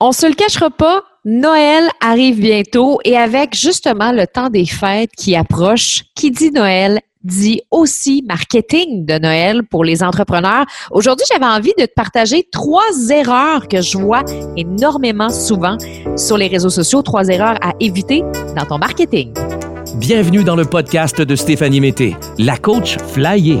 On se le cachera pas, Noël arrive bientôt et avec justement le temps des fêtes qui approche, qui dit Noël dit aussi marketing de Noël pour les entrepreneurs. Aujourd'hui, j'avais envie de te partager trois erreurs que je vois énormément souvent sur les réseaux sociaux, trois erreurs à éviter dans ton marketing. Bienvenue dans le podcast de Stéphanie Mété, la coach flyée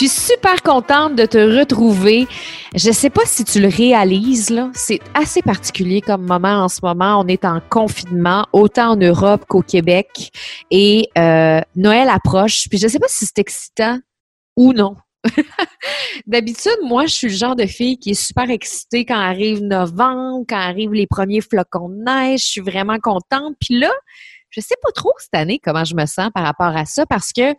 Suis super contente de te retrouver. Je sais pas si tu le réalises, là. C'est assez particulier comme moment en ce moment. On est en confinement, autant en Europe qu'au Québec. Et euh, Noël approche. Puis je sais pas si c'est excitant ou non. D'habitude, moi, je suis le genre de fille qui est super excitée quand arrive novembre, quand arrivent les premiers flocons de neige. Je suis vraiment contente. Puis là, je sais pas trop cette année comment je me sens par rapport à ça parce que,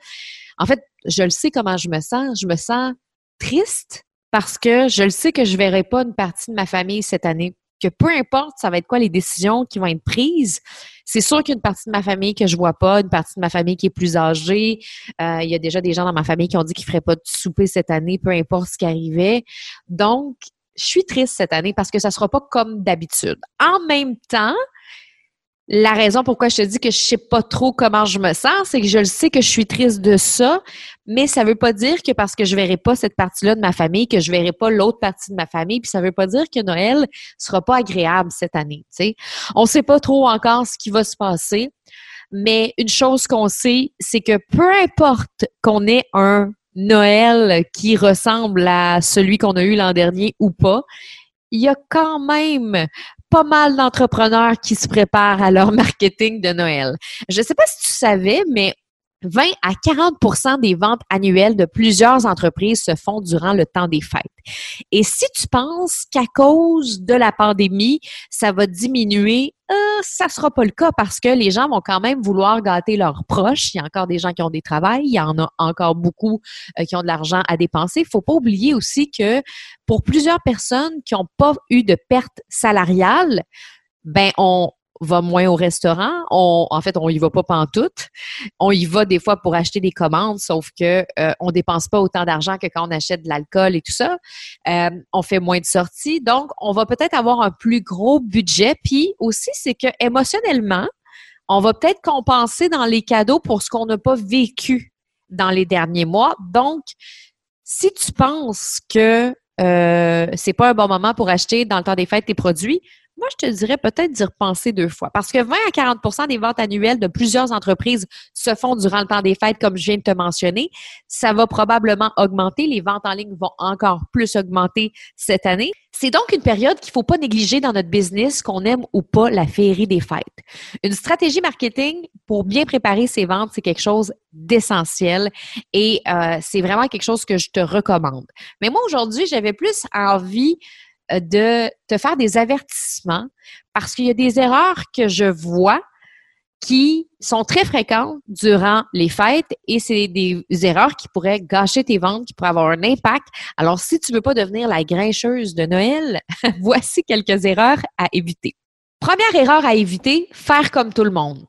en fait, je le sais comment je me sens. Je me sens triste parce que je le sais que je verrai pas une partie de ma famille cette année. Que peu importe, ça va être quoi les décisions qui vont être prises. C'est sûr qu'il y a une partie de ma famille que je vois pas, une partie de ma famille qui est plus âgée. Euh, il y a déjà des gens dans ma famille qui ont dit qu'ils feraient pas de souper cette année, peu importe ce qui arrivait. Donc, je suis triste cette année parce que ça sera pas comme d'habitude. En même temps, la raison pourquoi je te dis que je sais pas trop comment je me sens, c'est que je le sais que je suis triste de ça, mais ça veut pas dire que parce que je verrai pas cette partie-là de ma famille, que je verrai pas l'autre partie de ma famille, puis ça veut pas dire que Noël sera pas agréable cette année, tu sais. On sait pas trop encore ce qui va se passer, mais une chose qu'on sait, c'est que peu importe qu'on ait un Noël qui ressemble à celui qu'on a eu l'an dernier ou pas, il y a quand même pas mal d'entrepreneurs qui se préparent à leur marketing de Noël. Je ne sais pas si tu savais, mais 20 à 40% des ventes annuelles de plusieurs entreprises se font durant le temps des fêtes. Et si tu penses qu'à cause de la pandémie, ça va diminuer, euh, ça sera pas le cas parce que les gens vont quand même vouloir gâter leurs proches. Il y a encore des gens qui ont des travails, il y en a encore beaucoup euh, qui ont de l'argent à dépenser. Faut pas oublier aussi que pour plusieurs personnes qui n'ont pas eu de perte salariale, ben on, va moins au restaurant. En fait, on y va pas pantoute. On y va des fois pour acheter des commandes, sauf que euh, on dépense pas autant d'argent que quand on achète de l'alcool et tout ça. Euh, on fait moins de sorties, donc on va peut-être avoir un plus gros budget. Puis aussi, c'est que émotionnellement, on va peut-être compenser dans les cadeaux pour ce qu'on n'a pas vécu dans les derniers mois. Donc, si tu penses que euh, c'est pas un bon moment pour acheter dans le temps des fêtes tes produits, moi, je te dirais peut-être d'y repenser deux fois. Parce que 20 à 40% des ventes annuelles de plusieurs entreprises se font durant le temps des fêtes, comme je viens de te mentionner. Ça va probablement augmenter. Les ventes en ligne vont encore plus augmenter cette année. C'est donc une période qu'il ne faut pas négliger dans notre business, qu'on aime ou pas la féerie des fêtes. Une stratégie marketing pour bien préparer ses ventes, c'est quelque chose d'essentiel et euh, c'est vraiment quelque chose que je te recommande. Mais moi, aujourd'hui, j'avais plus envie de te faire des avertissements parce qu'il y a des erreurs que je vois qui sont très fréquentes durant les fêtes et c'est des erreurs qui pourraient gâcher tes ventes, qui pourraient avoir un impact. Alors, si tu veux pas devenir la grincheuse de Noël, voici quelques erreurs à éviter. Première erreur à éviter, faire comme tout le monde.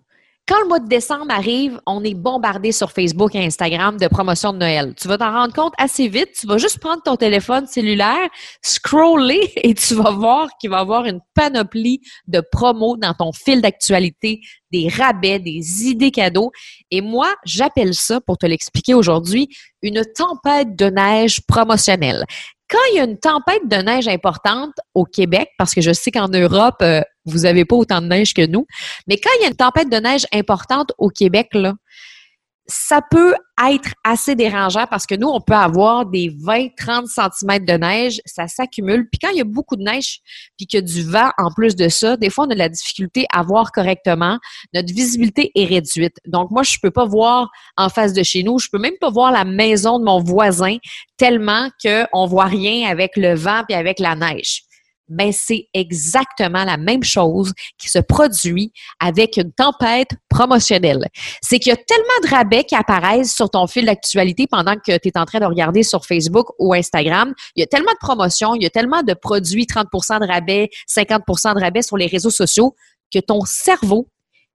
Quand le mois de décembre arrive, on est bombardé sur Facebook et Instagram de promotions de Noël. Tu vas t'en rendre compte assez vite. Tu vas juste prendre ton téléphone cellulaire, scroller et tu vas voir qu'il va y avoir une panoplie de promos dans ton fil d'actualité, des rabais, des idées cadeaux. Et moi, j'appelle ça, pour te l'expliquer aujourd'hui, une tempête de neige promotionnelle quand il y a une tempête de neige importante au Québec, parce que je sais qu'en Europe, euh, vous n'avez pas autant de neige que nous, mais quand il y a une tempête de neige importante au Québec, là, ça peut être assez dérangeant parce que nous, on peut avoir des 20-30 cm de neige, ça s'accumule. Puis quand il y a beaucoup de neige, puis qu'il y a du vent en plus de ça, des fois, on a de la difficulté à voir correctement. Notre visibilité est réduite. Donc, moi, je peux pas voir en face de chez nous. Je peux même pas voir la maison de mon voisin tellement qu'on voit rien avec le vent puis avec la neige. Ben c'est exactement la même chose qui se produit avec une tempête promotionnelle. C'est qu'il y a tellement de rabais qui apparaissent sur ton fil d'actualité pendant que tu es en train de regarder sur Facebook ou Instagram. Il y a tellement de promotions, il y a tellement de produits 30% de rabais, 50% de rabais sur les réseaux sociaux que ton cerveau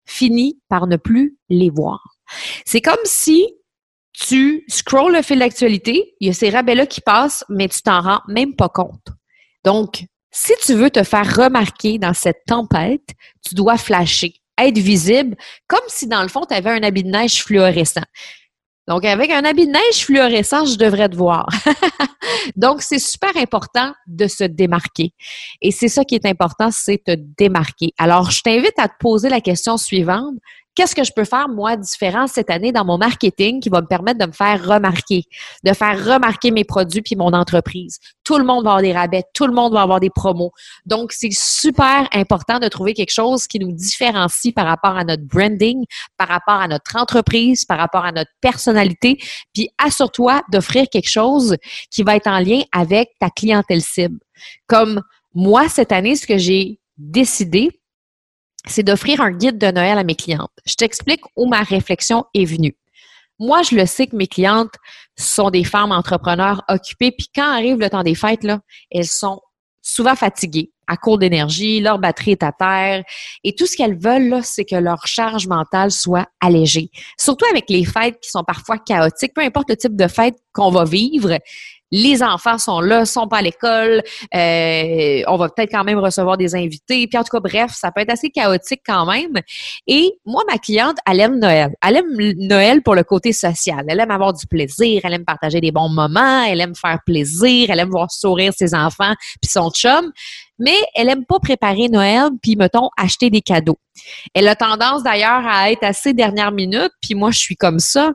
finit par ne plus les voir. C'est comme si tu scrolls le fil d'actualité, il y a ces rabais-là qui passent, mais tu t'en rends même pas compte. Donc, si tu veux te faire remarquer dans cette tempête, tu dois flasher, être visible, comme si dans le fond, tu avais un habit de neige fluorescent. Donc, avec un habit de neige fluorescent, je devrais te voir. Donc, c'est super important de se démarquer. Et c'est ça qui est important, c'est te démarquer. Alors, je t'invite à te poser la question suivante qu'est-ce que je peux faire, moi, différent cette année dans mon marketing qui va me permettre de me faire remarquer, de faire remarquer mes produits puis mon entreprise? Tout le monde va avoir des rabais, tout le monde va avoir des promos. Donc, c'est super important de trouver quelque chose qui nous différencie par rapport à notre branding, par rapport à notre entreprise, par rapport à notre personnalité, puis assure-toi d'offrir quelque chose qui va être en lien avec ta clientèle cible. Comme moi, cette année, ce que j'ai décidé, c'est d'offrir un guide de Noël à mes clientes. Je t'explique où ma réflexion est venue. Moi, je le sais que mes clientes sont des femmes entrepreneurs occupées, puis quand arrive le temps des fêtes, là, elles sont souvent fatiguées, à court d'énergie, leur batterie est à terre, et tout ce qu'elles veulent, c'est que leur charge mentale soit allégée. Surtout avec les fêtes qui sont parfois chaotiques, peu importe le type de fête qu'on va vivre, les enfants sont là, sont pas à l'école, euh, on va peut-être quand même recevoir des invités. Puis en tout cas, bref, ça peut être assez chaotique quand même. Et moi, ma cliente, elle aime Noël. Elle aime Noël pour le côté social. Elle aime avoir du plaisir, elle aime partager des bons moments, elle aime faire plaisir, elle aime voir sourire ses enfants puis son chum. Mais elle aime pas préparer Noël puis mettons acheter des cadeaux. Elle a tendance d'ailleurs à être assez dernière minute, puis moi je suis comme ça.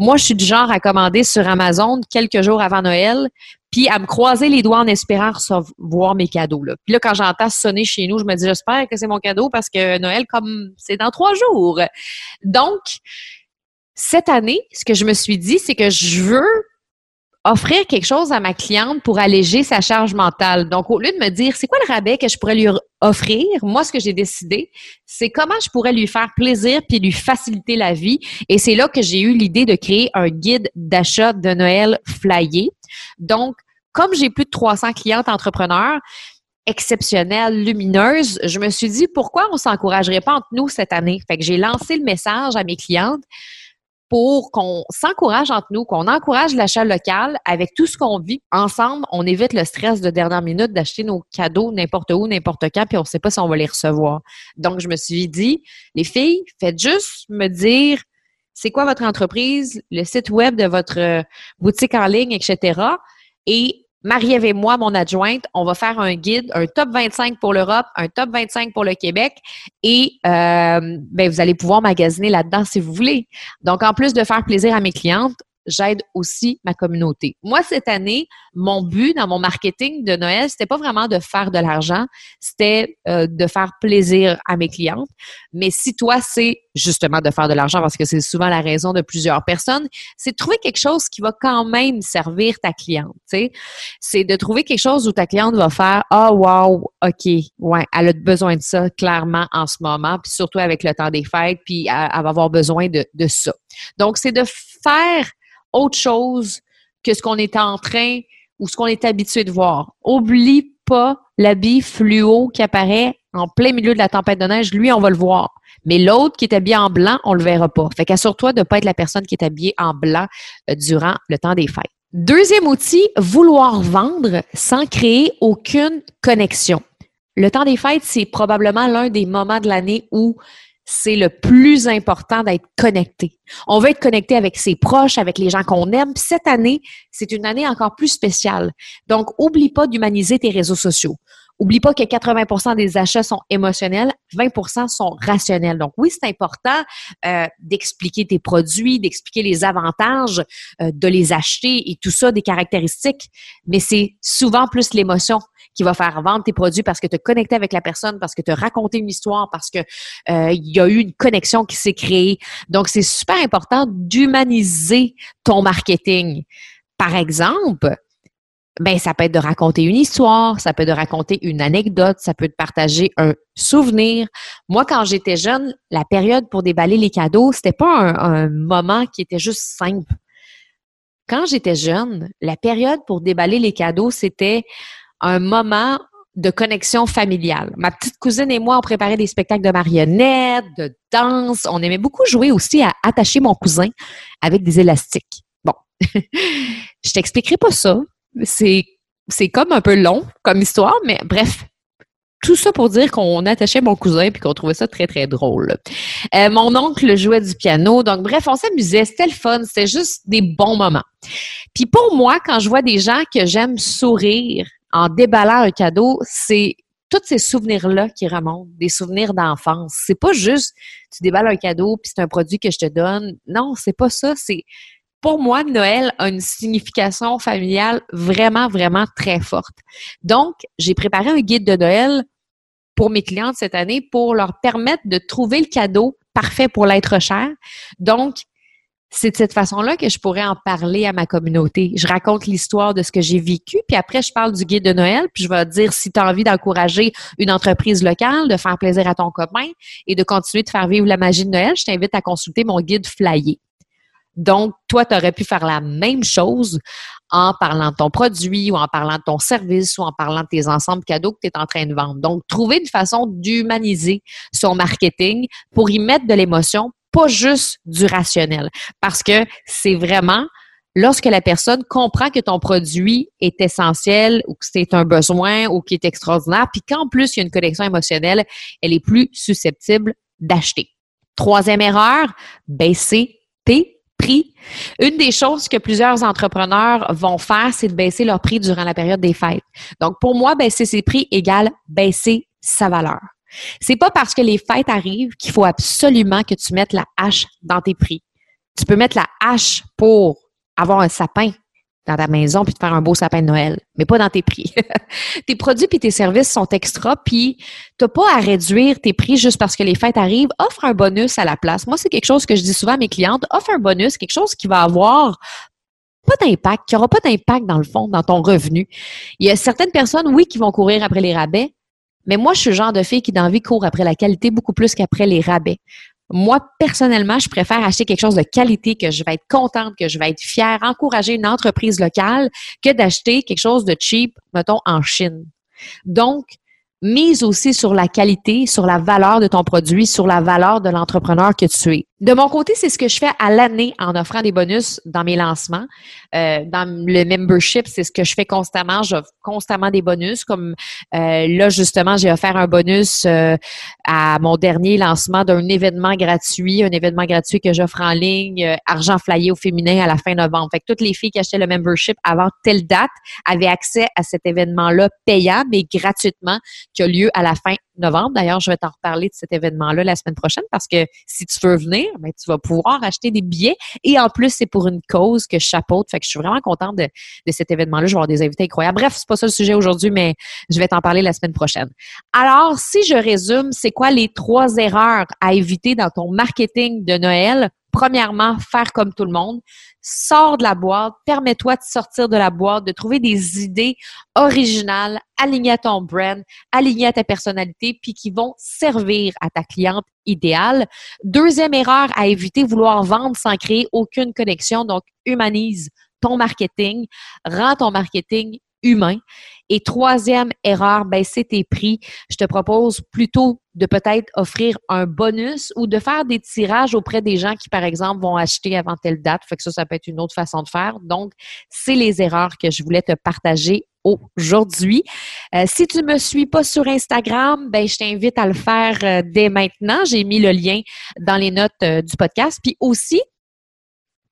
Moi, je suis du genre à commander sur Amazon quelques jours avant Noël, puis à me croiser les doigts en espérant recevoir mes cadeaux. Là. Puis là, quand j'entends sonner chez nous, je me dis j'espère que c'est mon cadeau parce que Noël, comme c'est dans trois jours. Donc, cette année, ce que je me suis dit, c'est que je veux offrir quelque chose à ma cliente pour alléger sa charge mentale. Donc, au lieu de me dire, c'est quoi le rabais que je pourrais lui offrir, moi, ce que j'ai décidé, c'est comment je pourrais lui faire plaisir puis lui faciliter la vie. Et c'est là que j'ai eu l'idée de créer un guide d'achat de Noël flyé. Donc, comme j'ai plus de 300 clientes entrepreneurs, exceptionnelles, lumineuses, je me suis dit pourquoi on s'encouragerait pas entre nous cette année? Fait que j'ai lancé le message à mes clientes pour qu'on s'encourage entre nous, qu'on encourage l'achat local avec tout ce qu'on vit ensemble. On évite le stress de dernière minute d'acheter nos cadeaux n'importe où, n'importe quand, puis on ne sait pas si on va les recevoir. Donc, je me suis dit, les filles, faites juste me dire c'est quoi votre entreprise, le site web de votre euh, boutique en ligne, etc. Et Marie-Ève et moi, mon adjointe, on va faire un guide, un top 25 pour l'Europe, un top 25 pour le Québec et euh, ben, vous allez pouvoir magasiner là-dedans si vous voulez. Donc, en plus de faire plaisir à mes clientes, j'aide aussi ma communauté. Moi, cette année, mon but dans mon marketing de Noël, c'était pas vraiment de faire de l'argent, c'était euh, de faire plaisir à mes clientes. Mais si toi, c'est justement de faire de l'argent, parce que c'est souvent la raison de plusieurs personnes, c'est de trouver quelque chose qui va quand même servir ta cliente. C'est de trouver quelque chose où ta cliente va faire Ah, wow, OK, ouais, elle a besoin de ça clairement en ce moment, puis surtout avec le temps des fêtes, puis elle, elle va avoir besoin de, de ça. Donc, c'est de faire autre chose que ce qu'on est en train ou ce qu'on est habitué de voir. Oublie pas l'habit fluo qui apparaît en plein milieu de la tempête de neige. Lui, on va le voir. Mais l'autre qui est habillé en blanc, on le verra pas. Fait qu'assure-toi de ne pas être la personne qui est habillée en blanc euh, durant le temps des fêtes. Deuxième outil, vouloir vendre sans créer aucune connexion. Le temps des fêtes, c'est probablement l'un des moments de l'année où c'est le plus important d'être connecté. On veut être connecté avec ses proches, avec les gens qu'on aime. cette année, c'est une année encore plus spéciale. Donc, oublie pas d'humaniser tes réseaux sociaux. Oublie pas que 80% des achats sont émotionnels, 20% sont rationnels. Donc oui, c'est important euh, d'expliquer tes produits, d'expliquer les avantages euh, de les acheter et tout ça, des caractéristiques, mais c'est souvent plus l'émotion qui va faire vendre tes produits parce que tu as connecté avec la personne, parce que tu as raconté une histoire, parce que euh, il y a eu une connexion qui s'est créée. Donc, c'est super important d'humaniser ton marketing. Par exemple, ben ça peut être de raconter une histoire, ça peut être de raconter une anecdote, ça peut être partager un souvenir. Moi, quand j'étais jeune, la période pour déballer les cadeaux, c'était pas un, moment qui était juste simple. Quand j'étais jeune, la période pour déballer les cadeaux, c'était un moment de connexion familiale. Ma petite cousine et moi, on préparait des spectacles de marionnettes, de danse. On aimait beaucoup jouer aussi à attacher mon cousin avec des élastiques. Bon, je t'expliquerai pas ça. C'est, comme un peu long comme histoire, mais bref. Tout ça pour dire qu'on attachait mon cousin et qu'on trouvait ça très, très drôle. Euh, mon oncle jouait du piano. Donc, bref, on s'amusait. C'était le fun. C'était juste des bons moments. Puis pour moi, quand je vois des gens que j'aime sourire en déballant un cadeau, c'est tous ces souvenirs-là qui remontent, des souvenirs d'enfance. C'est pas juste tu déballes un cadeau puis c'est un produit que je te donne. Non, c'est pas ça. C'est pour moi, Noël a une signification familiale vraiment, vraiment très forte. Donc, j'ai préparé un guide de Noël pour mes clientes cette année pour leur permettre de trouver le cadeau parfait pour l'être cher. Donc, c'est de cette façon-là que je pourrais en parler à ma communauté. Je raconte l'histoire de ce que j'ai vécu, puis après, je parle du guide de Noël, puis je vais dire si tu as envie d'encourager une entreprise locale, de faire plaisir à ton copain et de continuer de faire vivre la magie de Noël, je t'invite à consulter mon guide Flyer. Donc, toi, tu aurais pu faire la même chose en parlant de ton produit ou en parlant de ton service ou en parlant de tes ensembles cadeaux que tu es en train de vendre. Donc, trouver une façon d'humaniser son marketing pour y mettre de l'émotion, pas juste du rationnel. Parce que c'est vraiment lorsque la personne comprend que ton produit est essentiel ou que c'est un besoin ou qui est extraordinaire, puis qu'en plus, il y a une connexion émotionnelle, elle est plus susceptible d'acheter. Troisième erreur, baisser tes prix. Une des choses que plusieurs entrepreneurs vont faire, c'est de baisser leur prix durant la période des fêtes. Donc, pour moi, baisser ses prix égale baisser sa valeur. C'est pas parce que les fêtes arrivent qu'il faut absolument que tu mettes la hache dans tes prix. Tu peux mettre la hache pour avoir un sapin dans ta maison puis te faire un beau sapin de Noël, mais pas dans tes prix. tes produits puis tes services sont extra puis t'as pas à réduire tes prix juste parce que les fêtes arrivent. Offre un bonus à la place. Moi, c'est quelque chose que je dis souvent à mes clientes. Offre un bonus, quelque chose qui va avoir pas d'impact, qui aura pas d'impact dans le fond, dans ton revenu. Il y a certaines personnes, oui, qui vont courir après les rabais, mais moi, je suis le genre de fille qui, dans vie, court après la qualité beaucoup plus qu'après les rabais. Moi, personnellement, je préfère acheter quelque chose de qualité, que je vais être contente, que je vais être fière, encourager une entreprise locale, que d'acheter quelque chose de cheap, mettons, en Chine. Donc, mise aussi sur la qualité, sur la valeur de ton produit, sur la valeur de l'entrepreneur que tu es. De mon côté, c'est ce que je fais à l'année en offrant des bonus dans mes lancements. Euh, dans le membership, c'est ce que je fais constamment. J'offre constamment des bonus. Comme euh, là, justement, j'ai offert un bonus euh, à mon dernier lancement d'un événement gratuit, un événement gratuit que j'offre en ligne, argent flyé au féminin à la fin novembre. Fait que toutes les filles qui achetaient le membership avant telle date avaient accès à cet événement-là payant, mais gratuitement, qui a lieu à la fin novembre. D'ailleurs, je vais t'en reparler de cet événement-là la semaine prochaine parce que si tu veux venir, ben, tu vas pouvoir acheter des billets. Et en plus, c'est pour une cause que je chapeaute. Fait que je suis vraiment contente de, cet événement-là. Je vais avoir des invités incroyables. Bref, c'est pas ça le sujet aujourd'hui, mais je vais t'en parler la semaine prochaine. Alors, si je résume, c'est quoi les trois erreurs à éviter dans ton marketing de Noël? Premièrement, faire comme tout le monde. Sors de la boîte, permets-toi de sortir de la boîte, de trouver des idées originales, alignées à ton brand, alignées à ta personnalité, puis qui vont servir à ta cliente idéale. Deuxième erreur à éviter, vouloir vendre sans créer aucune connexion. Donc, humanise ton marketing, rends ton marketing humain. Et troisième erreur, baisser tes prix. Je te propose plutôt de peut-être offrir un bonus ou de faire des tirages auprès des gens qui, par exemple, vont acheter avant telle date. Fait que ça, ça peut être une autre façon de faire. Donc, c'est les erreurs que je voulais te partager aujourd'hui. Euh, si tu me suis pas sur Instagram, ben je t'invite à le faire euh, dès maintenant. J'ai mis le lien dans les notes euh, du podcast. Puis aussi,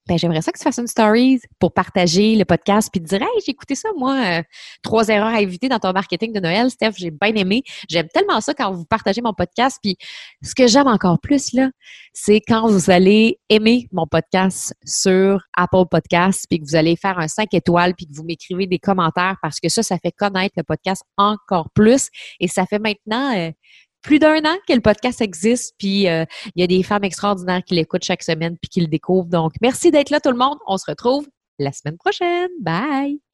ben, j'aimerais ça que tu fasses une story pour partager le podcast puis te dire Hey, j'ai écouté ça, moi, euh, trois erreurs à éviter dans ton marketing de Noël, Steph, j'ai bien aimé. J'aime tellement ça quand vous partagez mon podcast. Puis ce que j'aime encore plus, là, c'est quand vous allez aimer mon podcast sur Apple Podcasts, puis que vous allez faire un 5 étoiles, puis que vous m'écrivez des commentaires parce que ça, ça fait connaître le podcast encore plus. Et ça fait maintenant euh, plus d'un an que le podcast existe, puis euh, il y a des femmes extraordinaires qui l'écoutent chaque semaine puis qui le découvrent. Donc, merci d'être là tout le monde. On se retrouve la semaine prochaine. Bye!